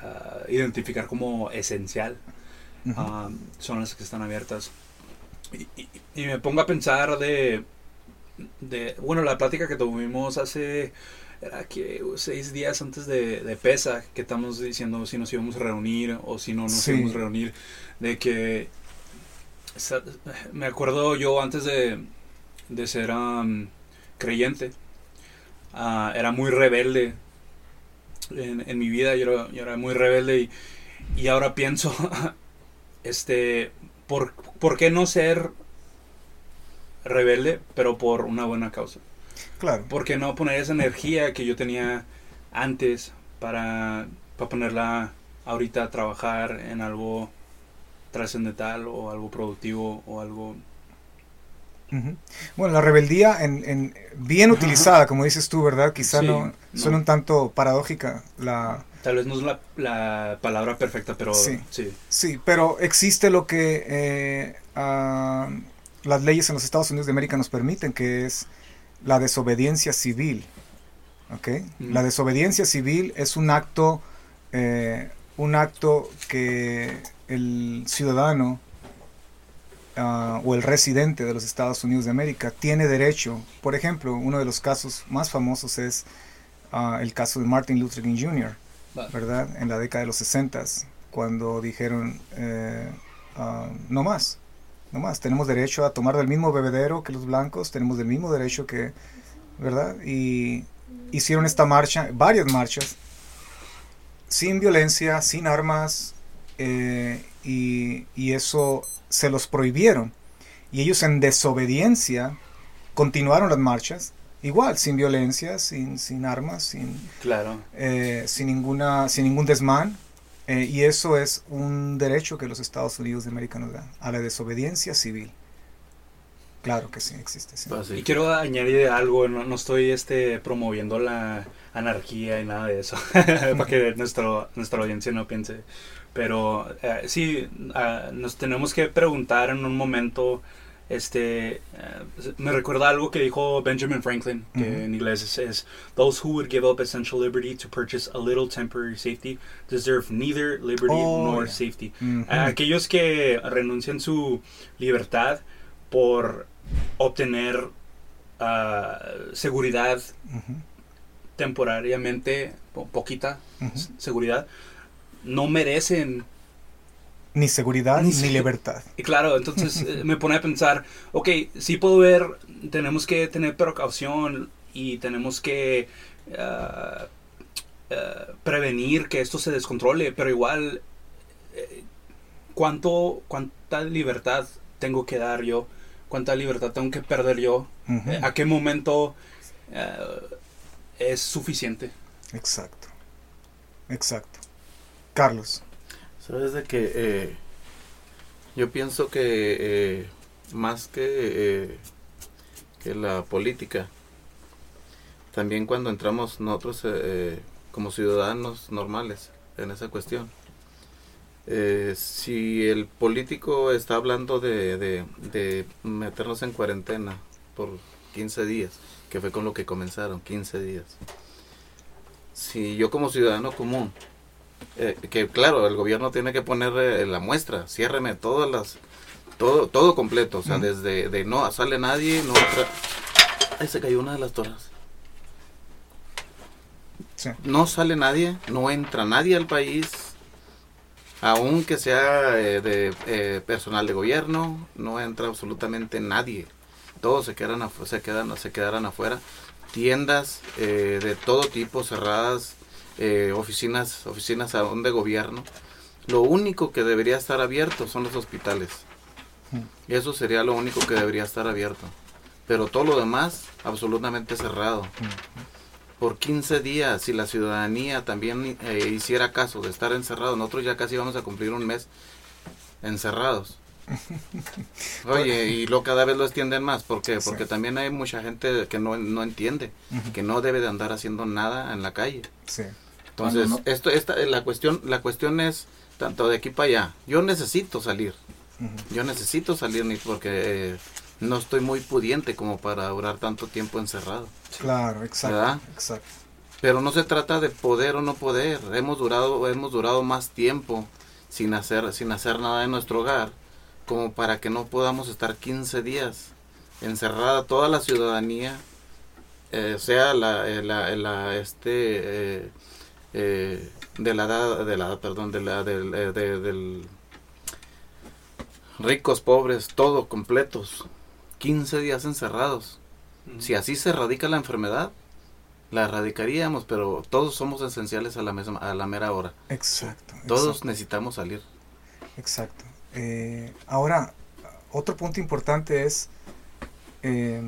ah, identificar como esencial son las que están abiertas. Y, y- y me pongo a pensar de, de, bueno, la plática que tuvimos hace, era que seis días antes de, de PESA, que estamos diciendo si nos íbamos a reunir o si no nos Sí. íbamos a reunir, de que, me acuerdo yo antes de, de ser am, creyente, ah, era muy rebelde en, en mi vida, yo era, yo era muy rebelde y, y ahora pienso, este, ¿por, ¿por qué no ser rebelde, pero por una buena causa. Claro. ¿Por qué no poner esa energía que yo tenía antes para, para ponerla ahorita a trabajar en algo trascendental o algo productivo o algo... Bueno, la rebeldía en, en- bien utilizada, como dices tú, ¿verdad? Quizá Sí, no, no. suena un tanto paradójica la... Tal vez no es la, la palabra perfecta, pero Sí. sí. Sí, pero existe lo que eh, ah, las leyes en los Estados Unidos de América nos permiten, que es la desobediencia civil. ¿ok? Ujú. La desobediencia civil es un acto, eh, un acto que el ciudadano ah, o el residente de los Estados Unidos de América tiene derecho. Por ejemplo, uno de los casos más famosos es ah, el caso de Martin Luther King Jr. ¿verdad? En la década de los 60 cuando dijeron eh, ah, no más, no más, tenemos derecho a tomar del mismo bebedero que los blancos, tenemos el mismo derecho que, ¿verdad? Y hicieron esta marcha, varias marchas, sin violencia, sin armas, eh, y, y eso se los prohibieron. Y ellos en desobediencia continuaron las marchas, igual, sin violencia, sin, sin armas, sin, Claro. eh, sin, ninguna, sin ningún desmán. Eh, y eso es un derecho que los Estados Unidos de América nos dan, a la desobediencia civil. Claro que sí, existe. sí. Pues sí. Y quiero añadir algo, no, no estoy este, promoviendo la anarquía y nada de eso, para que nuestro, nuestra audiencia no piense. Pero eh, sí, ah, nos tenemos que preguntar en un momento, este, eh, me recuerda algo que dijo Benjamin Franklin, que en inglés es, es, those who would give up essential liberty to purchase a little temporary safety deserve neither liberty Oh, nor yeah. safety. Aquellos que renuncian su libertad por obtener ah, seguridad Ujú, temporariamente, po- poquita seguridad, no merecen. Ni seguridad Ni libertad. Y claro, entonces eh, me pone a pensar, ok, sí puedo ver, tenemos que tener precaución y tenemos que ah, ah, prevenir que esto se descontrole, pero igual, eh, ¿cuánto, ¿cuánta libertad tengo que dar yo? ¿Cuánta libertad tengo que perder yo? ¿A qué momento eh, es suficiente? Exacto. Exacto. Carlos. Sabes de que eh, yo pienso que eh, más que, eh, que la política, también cuando entramos nosotros como ciudadanos normales en esa cuestión, si el político está hablando de, de, de meternos en cuarentena por 15 días, que fue con lo que comenzaron, 15 días. Si yo como ciudadano común eh, que claro, el gobierno tiene que poner eh, la muestra, ciérreme todas las, todo, todo completo, o sea, desde de no sale nadie, no entra- Ahí se cayó una de las torres. Sí. No sale nadie, no entra nadie al país, aunque sea eh, de personal de gobierno, no entra absolutamente nadie. Todos se quedan, se quedan, se quedarán afuera. Tiendas de todo tipo cerradas, eh, oficinas, oficinas aún de gobierno. Lo único que debería estar abierto son los hospitales. Mm. Eso sería lo único que debería estar abierto. Pero todo lo demás, absolutamente cerrado. Por 15 días, si la ciudadanía también eh, hiciera caso de estar encerrados, nosotros ya casi vamos a cumplir un mes encerrados. Oye, y lo cada vez lo extienden más. ¿Por qué? Porque Sí. también hay mucha gente que no, no entiende, que no debe de andar haciendo nada en la calle. Sí. Entonces, no- esto, esta, la cuestión, la cuestión es tanto de aquí para allá. Yo necesito salir. Yo necesito salir ni porque eh, no estoy muy pudiente como para durar tanto tiempo encerrado. Claro, exacto. ¿Verdad? Exacto. Pero no se trata de poder o no poder. Hemos durado, hemos durado más tiempo sin hacer, sin hacer nada en nuestro hogar, como para que no podamos estar 15 días encerrada toda la ciudadanía, eh, sea la, eh, la, la, este eh, eh, de la edad, de la edad, perdón, de la del, eh, de- del ricos, pobres, todo completos, 15 días encerrados. Si así se erradica la enfermedad, la erradicaríamos, pero todos somos esenciales a la, misma, a la mera hora. Exacto. Todos exacto. necesitamos salir. Exacto. Eh, ahora, otro punto importante es eh,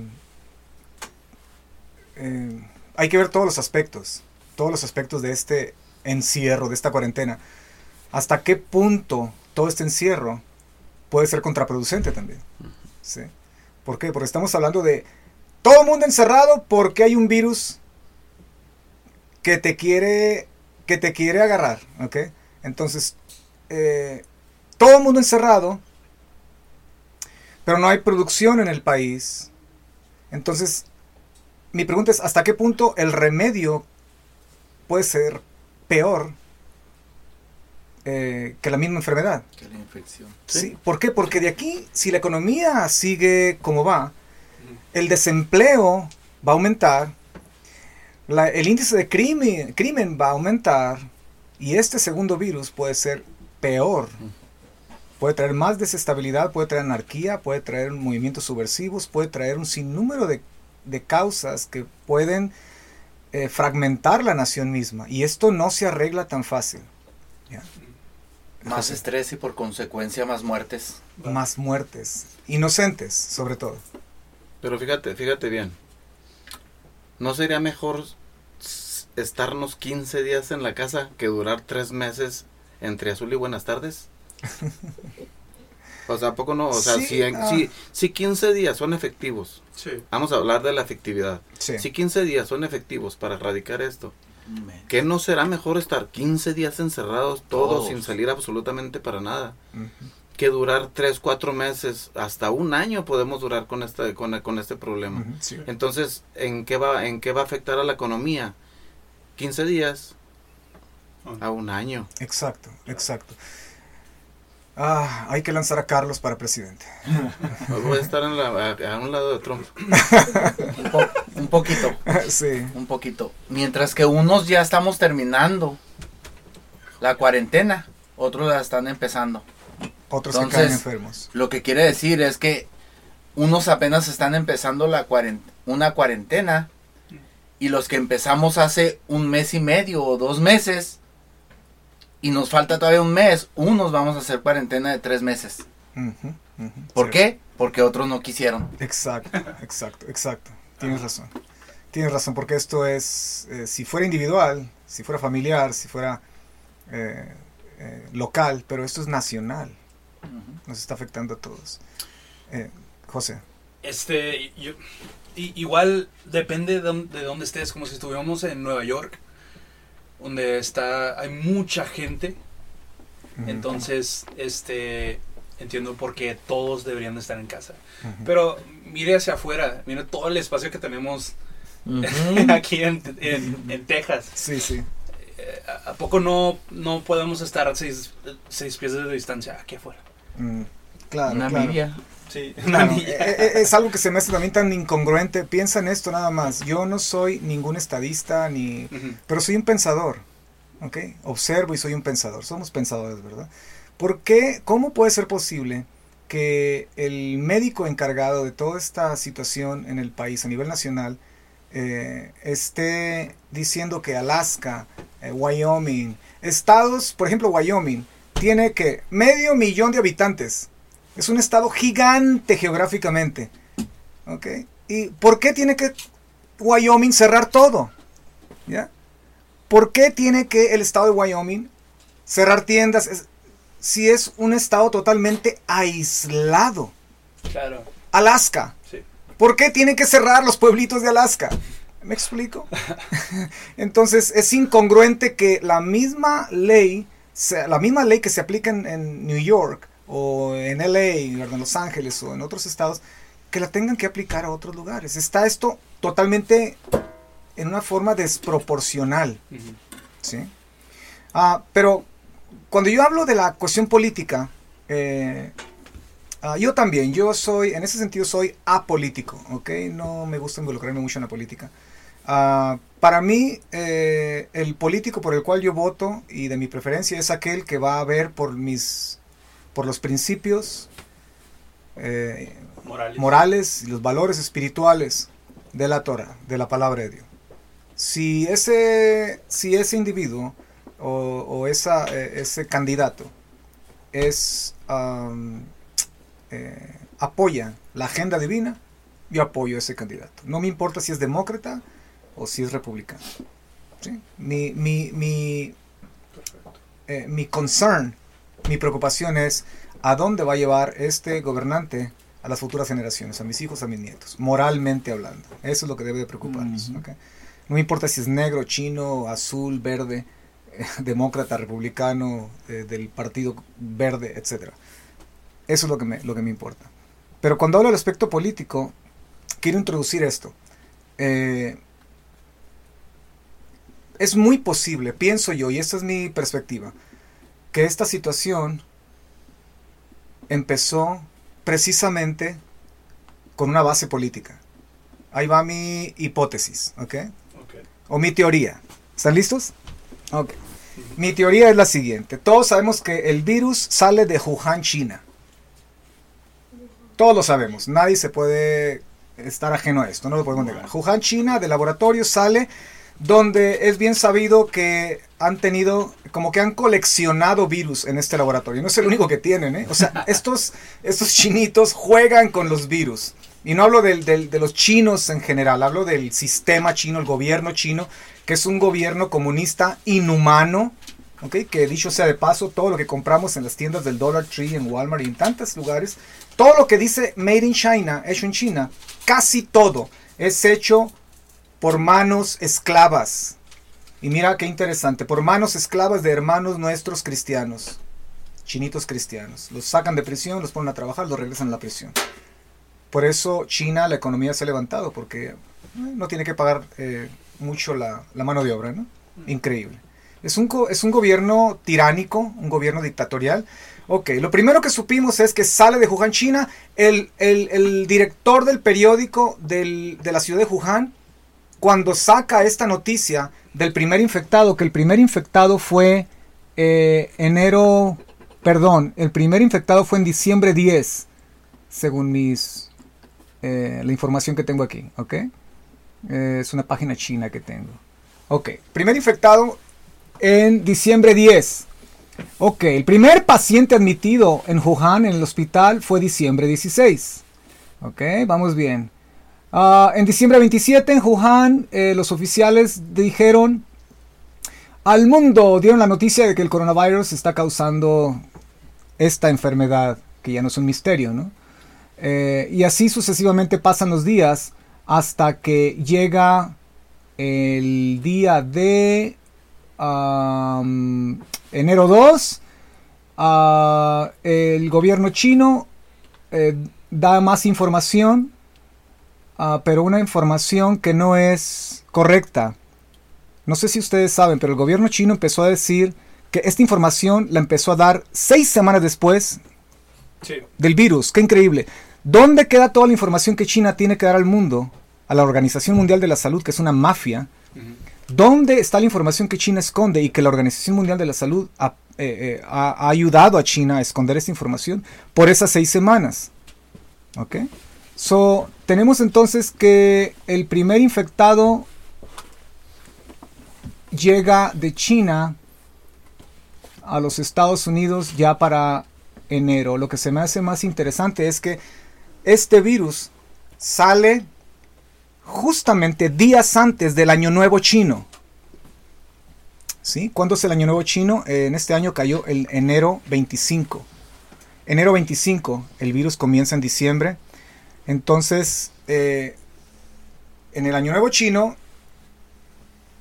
eh, hay que ver todos los aspectos, todos los aspectos de este encierro, de esta cuarentena. Hasta qué punto todo este encierro puede ser contraproducente también. ¿sí? ¿Por qué? Porque estamos hablando de todo el mundo encerrado porque hay un virus que te quiere, que te quiere agarrar. Entonces, eh, todo el mundo encerrado, pero no hay producción en el país. Entonces, mi pregunta es, ¿hasta qué punto el remedio puede ser peor eh, que la misma enfermedad? Que la infección. ¿Sí? ¿Por qué? Porque de aquí, si la economía sigue como va, el desempleo va a aumentar, la- el índice de crimen, crimen va a aumentar y este segundo virus puede ser peor. Puede traer más desestabilidad, puede traer anarquía, puede traer movimientos subversivos, puede traer un sinnúmero de, de causas que pueden eh, fragmentar la nación misma. Y esto no se arregla tan fácil. ¿ya? Más estrés y por consecuencia más muertes. Más muertes. Inocentes, sobre todo. Pero fíjate, fíjate bien. ¿No sería mejor estarnos 15 días en la casa que durar 3 meses entre azul y buenas tardes? O sea, ¿a poco no? O sea, Sí, si, en- ah. si, si 15 días son efectivos, Sí. vamos a hablar de la efectividad. Sí. Si 15 días son efectivos para erradicar esto, ¿qué no será mejor estar 15 días encerrados todos Todos. sin salir absolutamente para nada? Ujú. Que durar 3, 4 meses, hasta un año podemos durar con este, con, con este problema. Ujú, sí. Entonces, ¿en qué va en qué va a afectar a la economía? 15 días a un año. Exacto, exacto. Ah, hay que lanzar a Carlos para presidente. Voy a estar en la- a, a un lado de Trump. Un, po- un poquito, sí. un poquito. Mientras que unos ya estamos terminando la cuarentena, otros la están empezando. Otros que Entonces- caen enfermos. Lo que quiere decir es que unos apenas están empezando la cuaren- una cuarentena y los que empezamos hace un mes y medio o dos meses y nos falta todavía un mes, unos vamos a hacer cuarentena de tres meses. ¿Por sí. qué? Porque otros no quisieron. Exacto, exacto, exacto. Tienes razón. Tienes razón, porque esto es, eh, si fuera individual, si fuera familiar, si fuera eh, eh, local, pero esto es nacional. Nos está afectando a todos. Eh, José. Este, yo- igual depende de dónde, de dónde estés, como si estuviéramos en Nueva York, donde está, hay mucha gente, entonces, este, entiendo por qué todos deberían de estar en casa. Pero mire hacia afuera, mire todo el espacio que tenemos aquí en, en- en Texas. Sí, sí. Eh, ¿A a poco no, no podemos estar a seis, seis pies de distancia aquí afuera? Mm, claro, Una claro. milla. Sí, Claro, eh, eh, es algo que se me hace también tan incongruente. Piensa en esto nada más. Yo no soy ningún estadista ni... Pero soy un pensador, ¿ok? Observo y soy un pensador. Somos pensadores, ¿verdad? ¿Por qué? ¿Cómo puede ser posible que el médico encargado de toda esta situación en el país a nivel nacional eh, esté diciendo que Alaska, eh, Wyoming, estados, por ejemplo, Wyoming, tiene que medio millón de habitantes. Es un estado gigante geográficamente. ¿Ok? ¿Y por qué tiene que Wyoming cerrar todo? ¿Ya? ¿Por qué tiene que el estado de Wyoming cerrar tiendas Es- si es un estado totalmente aislado? Claro, Alaska. sí. ¿Por qué tiene que cerrar los pueblitos de Alaska? ¿Me explico? Entonces es incongruente que la misma ley, la misma ley que se aplica en, en New York o en LA, o en Los Ángeles o en otros estados, que la tengan que aplicar a otros lugares. Está esto totalmente en una forma desproporcional. ¿sí? Ah, pero cuando yo hablo de la cuestión política, eh, ah, yo también, yo soy, en ese sentido soy apolítico, ¿ok? No me gusta involucrarme mucho en la política. Ah, para mí, eh, el político por el cual yo voto y de mi preferencia es aquel que va a ver por mis, por los principios eh, Morales. morales y los valores espirituales de la Torah, de la palabra de Dios. Si ese, si ese individuo o, o esa, eh, ese candidato es eh, apoya la agenda divina, yo apoyo a ese candidato. No me importa si es demócrata o si es republicano. ¿sí? Mi, mi, mi, mi concern, mi preocupación es a dónde va a llevar este gobernante a las futuras generaciones, a mis hijos, a mis nietos, moralmente hablando. Eso es lo que debe de preocuparnos. No me importa si es negro, chino, azul, verde, eh, demócrata, republicano, eh, del partido verde, etc. Eso es lo que, me, lo que me importa. Pero cuando hablo del aspecto político, quiero introducir esto. Eh, es muy posible, pienso yo, y esta es mi perspectiva, que esta situación empezó precisamente con una base política. Ahí va mi hipótesis, ¿ok? O mi teoría. ¿Están listos? Ok. Mi teoría es la siguiente. Todos sabemos que el virus sale de Wuhan, China. Todos lo sabemos. Nadie se puede estar ajeno a esto. No lo podemos negar. Wuhan, China, de laboratorio sale donde es bien sabido que han tenido, como que han coleccionado virus en este laboratorio. No es el único que tienen, ¿eh? O sea, estos, estos chinitos juegan con los virus. Y no hablo del, del, de los chinos en general, hablo del sistema chino, el gobierno chino, que es un gobierno comunista inhumano, ¿ok? Que dicho sea de paso, todo lo que compramos en las tiendas del Dollar Tree, en Walmart y en tantos lugares, todo lo que dice Made in China, hecho en China, casi todo es hecho por manos esclavas. Y mira qué interesante, por manos esclavas de hermanos nuestros cristianos, chinitos cristianos. Los sacan de prisión, los ponen a trabajar, los regresan a la prisión. Por eso China, la economía se ha levantado, porque eh, no tiene que pagar eh, mucho la, mano de obra, ¿no? Increíble. Es un, es un gobierno tiránico, un gobierno dictatorial. Ok, lo primero que supimos es que sale de Wuhan, China, el, el, el director del periódico del, de la ciudad de Wuhan, cuando saca esta noticia del primer infectado, que el primer infectado fue eh, enero, perdón, el primer infectado fue en diciembre 10, según mis, eh, la información que tengo aquí, ¿ok? Eh, es una página china que tengo. Ok, primer infectado en diciembre 10. Ok, el primer paciente admitido en Wuhan, en el hospital, fue diciembre 16. Ok, vamos bien. Uh, en diciembre 27 en Wuhan, eh, los oficiales dijeron al mundo, dieron la noticia de que el coronavirus está causando esta enfermedad, que ya no es un misterio, ¿no? Eh, y así sucesivamente pasan los días hasta que llega el día de enero 2. Uh, el gobierno chino eh, da más información uh, pero una información que no es correcta. No sé si ustedes saben, pero el gobierno chino empezó a decir que esta información la empezó a dar seis semanas después sí. del virus. Qué increíble. ¿Dónde queda toda la información que China tiene que dar al mundo? A la Organización Mundial de la Salud, que es una mafia. Uh -huh. ¿Dónde está la información que China esconde y que la Organización Mundial de la Salud ha, eh, eh, ha, ha ayudado a China a esconder esta información por esas seis semanas? ¿Ok? So, tenemos entonces que el primer infectado llega de China a los Estados Unidos ya para enero. Lo que se me hace más interesante es que este virus sale justamente días antes del Año Nuevo chino. ¿Sí? ¿Cuándo es el Año Nuevo chino? Eh, en este año cayó el enero 25. Enero 25, el virus comienza en diciembre. Entonces, eh, en el Año Nuevo chino,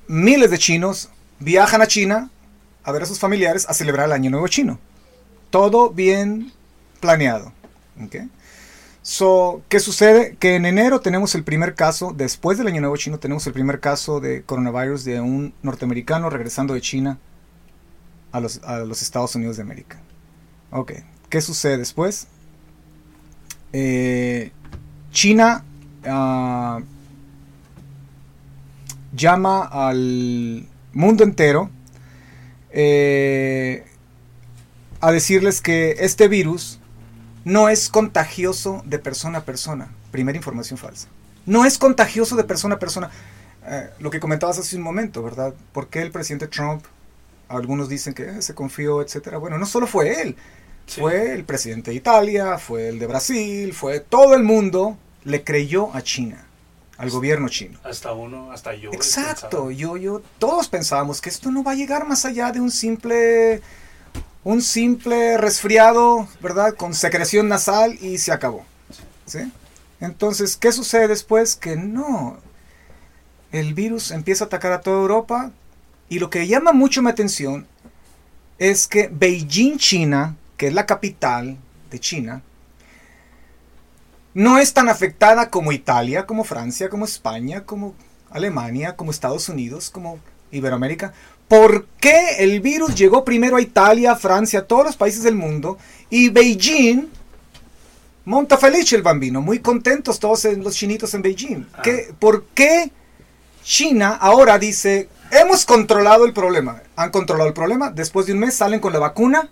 miles de chinos viajan a China a ver a sus familiares a celebrar el Año Nuevo chino. Todo bien planeado. ¿okay? So, ¿Qué sucede? Que en enero tenemos el primer caso, después del Año Nuevo chino, tenemos el primer caso de coronavirus de un norteamericano regresando de China a los, Estados Unidos de América. Ok, ¿qué sucede después? Eh, China uh, llama al mundo entero eh, a decirles que este virus no es contagioso de persona a persona. Primera información falsa. No es contagioso de persona a persona. Eh, lo que comentabas hace un momento, ¿verdad? ¿Por qué el presidente Trump, algunos dicen que eh, se confió, etcétera? Bueno, no solo fue él, sí. fue el presidente de Italia, fue el de Brasil, fue todo el mundo le creyó a China, al gobierno chino. Hasta uno, hasta yo. Exacto, yo, yo, todos pensábamos que esto no va a llegar más allá de un simple, un simple resfriado, ¿verdad? Con secreción nasal y se acabó. ¿Sí? Entonces, ¿qué sucede después? Que no, el virus empieza a atacar a toda Europa y lo que llama mucho mi atención es que Beijing, China, que es la capital de China, no es tan afectada como Italia, como Francia, como España, como Alemania, como Estados Unidos, como Iberoamérica. ¿Por qué el virus llegó primero a Italia, Francia, a todos los países del mundo y Beijing monta feliz el bambino? Muy contentos todos los chinitos en Beijing. ¿Qué- ¿Por qué China ahora dice, hemos controlado el problema? Han controlado el problema, después de un mes salen con la vacuna,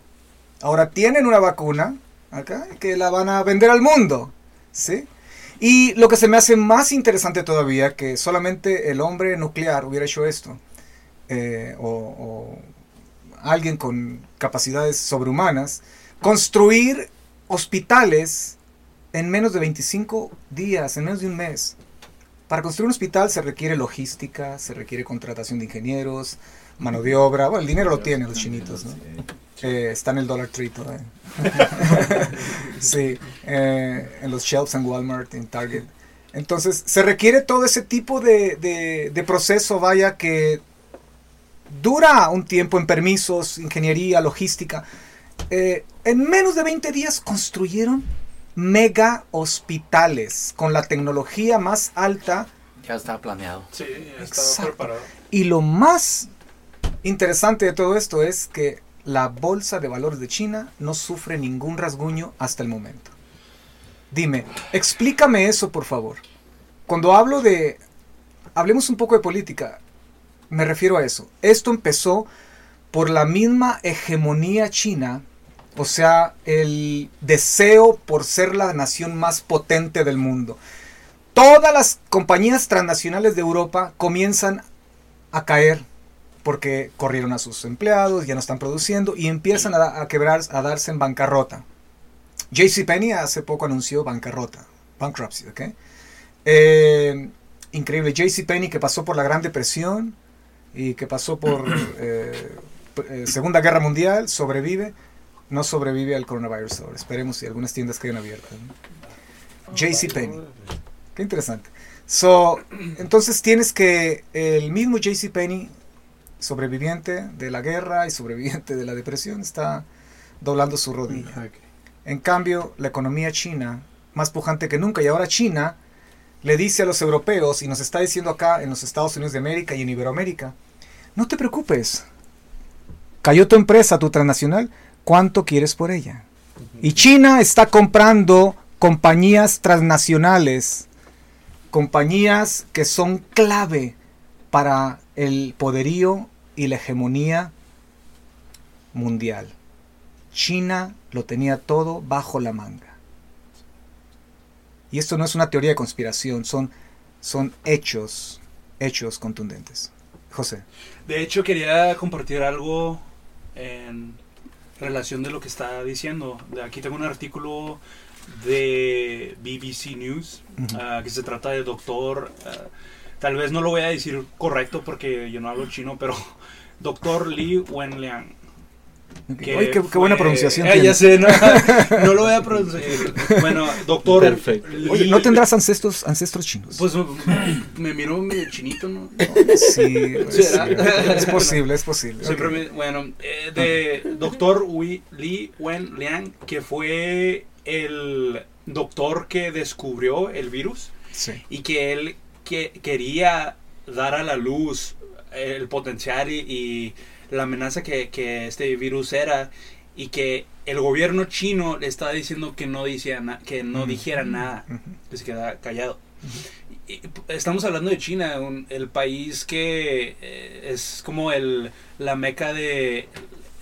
ahora tienen una vacuna acá que la van a vender al mundo. ¿sí? Y lo que se me hace más interesante todavía, que solamente el hombre nuclear hubiera hecho esto, eh, o, o alguien con capacidades sobrehumanas, construir hospitales en menos de 25 días, en menos de un mes. Para construir un hospital se requiere logística, se requiere contratación de ingenieros, mano de obra. Bueno, el dinero lo tienen los chinitos, ¿no? Eh, está en el Dollar Tree todavía. sí, eh, en los shelves en Walmart, en Target. Entonces, se requiere todo ese tipo de, de- de proceso, vaya, que dura un tiempo en permisos, ingeniería, logística. Eh, en menos de 20 días construyeron mega hospitales con la tecnología más alta Ya estaba planeado. Sí, estaba Exacto. preparado. y lo más interesante de todo esto es que la bolsa de valores de China no sufre ningún rasguño hasta el momento. Dime, explícame eso por favor. Cuando hablo de... Hablemos un poco de política. Me refiero a eso. Esto empezó por la misma hegemonía china, o sea, el deseo por ser la nación más potente del mundo. Todas las compañías transnacionales de Europa comienzan a caer porque corrieron a sus empleados, ya no están produciendo y empiezan a, a quebrar, a darse en bancarrota. JCPenney hace poco anunció bancarrota, bankruptcy, ¿ok? Eh, increíble, JCPenney que pasó por la Gran Depresión y que pasó por eh, eh, Segunda Guerra Mundial, sobrevive, no sobrevive al coronavirus ahora. Esperemos si algunas tiendas quedan abiertas. ¿no? JCPenney. Qué interesante. So, entonces tienes que el mismo JCPenney, sobreviviente de la guerra y sobreviviente de la depresión, está doblando su rodilla. En cambio, la economía china, más pujante que nunca, y ahora China le dice a los europeos, y nos está diciendo acá en los Estados Unidos de América y en Iberoamérica, no te preocupes, cayó tu empresa, tu transnacional, ¿cuánto quieres por ella? Y China está comprando compañías transnacionales, compañías que son clave para el poderío y la hegemonía mundial. China lo tenía todo bajo la manga. Y esto no es una teoría de conspiración, son, son hechos, hechos contundentes. José. De hecho, quería compartir algo en relación de lo que está diciendo. De aquí tengo un artículo de BBC News ah, que se trata de doctor, ah, tal vez no lo voy a decir correcto porque yo no hablo chino, pero doctor Li Wenliang. que Oye, qué, qué buena pronunciación Eh, ya sé, no, no lo voy a pronunciar. Bueno, doctor. Perfecto. Li- Oye, ¿no tendrás ancestros, ancestros chinos? Pues me miro medio chinito, ¿no? sí, es posible, es posible. Siempre me- bueno, eh, de doctor Wi- Li Wenliang, que fue el doctor que descubrió el virus Sí. y que él que quería dar a la luz el potencial y, y la amenaza que, que este virus era y que el gobierno chino le estaba diciendo que no, decía na- que no dijera nada, Ujú. que se quedara callado. Y- y Estamos hablando de China, un- el país que eh, es como el, la meca de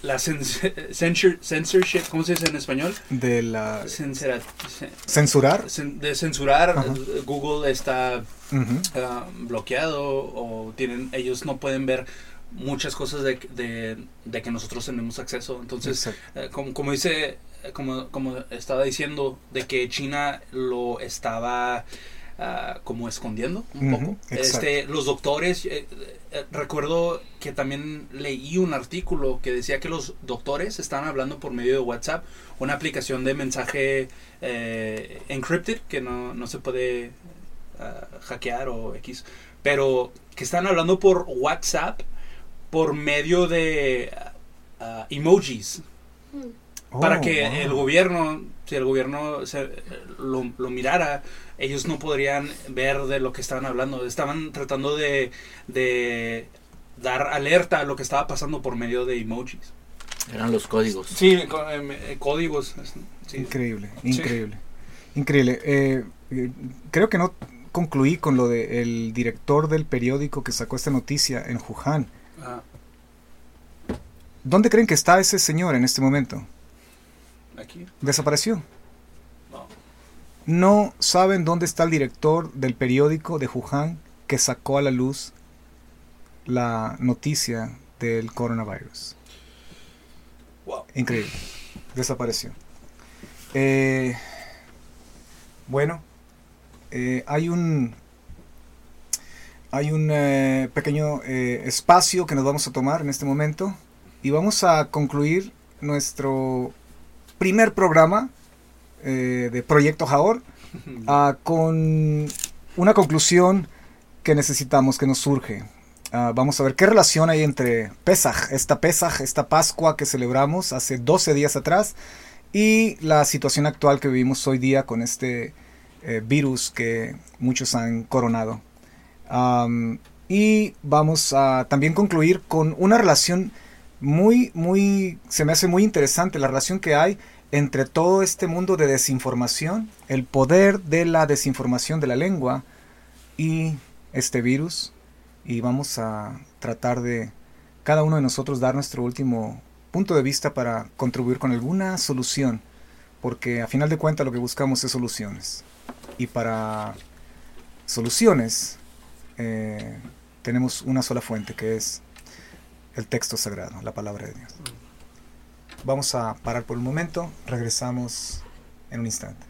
la cens- censor- censorship, ¿cómo se dice en español? De la Censura- cen- censurar. cen- de censurar. Ajá. Google está ah, bloqueado o tienen ellos no pueden ver muchas cosas de, de, de que nosotros tenemos acceso. Entonces, eh, como, como dice, eh, como, como estaba diciendo, de que China lo estaba ah, como escondiendo un poco. exacto. Este, los doctores, eh, eh, recuerdo que también leí un artículo que decía que los doctores están hablando por medio de WhatsApp, una aplicación de mensaje eh, encrypted que no, no se puede ah, hackear o X, pero que están hablando por WhatsApp por medio de emojis Oh, para que wow. el gobierno, si el gobierno se- lo, lo mirara, ellos no podrían ver de lo que estaban hablando. Estaban tratando de, de dar alerta a lo que estaba pasando por medio de emojis. Eran los códigos. Sí, co- em, eh, códigos. sí. Increíble, Sí. increíble. Increíble. Eh, eh, creo que no concluí con lo del director del periódico que sacó esta noticia en Wuhan. Ah, ¿Dónde creen que está ese señor en este momento? aquí. Desapareció. No. Saben dónde está el director del periódico de Wuhan que sacó a la luz la noticia del coronavirus. Wow. Increíble. Desapareció. Eh, bueno, eh, hay un hay un eh, pequeño espacio que nos vamos a tomar en este momento y vamos a concluir nuestro primer programa eh, de Proyecto Jaor ah, con una conclusión que necesitamos, que nos surge. Ah, vamos a ver qué relación hay entre Pesaj, esta Pesaj, esta Pascua que celebramos hace 12 días atrás, y la situación actual que vivimos hoy día con este eh, virus que muchos han coronado. Y vamos a también concluir con una relación muy, muy, se me hace muy interesante la relación que hay entre todo este mundo de desinformación, el poder de la desinformación de la lengua y este virus. Y vamos a tratar de cada uno de nosotros dar nuestro último punto de vista para contribuir con alguna solución, porque a final de cuentas lo que buscamos es soluciones. Y para soluciones eh, tenemos una sola fuente, que es el texto sagrado, la palabra de Dios. Vamos a parar por un momento, regresamos en un instante.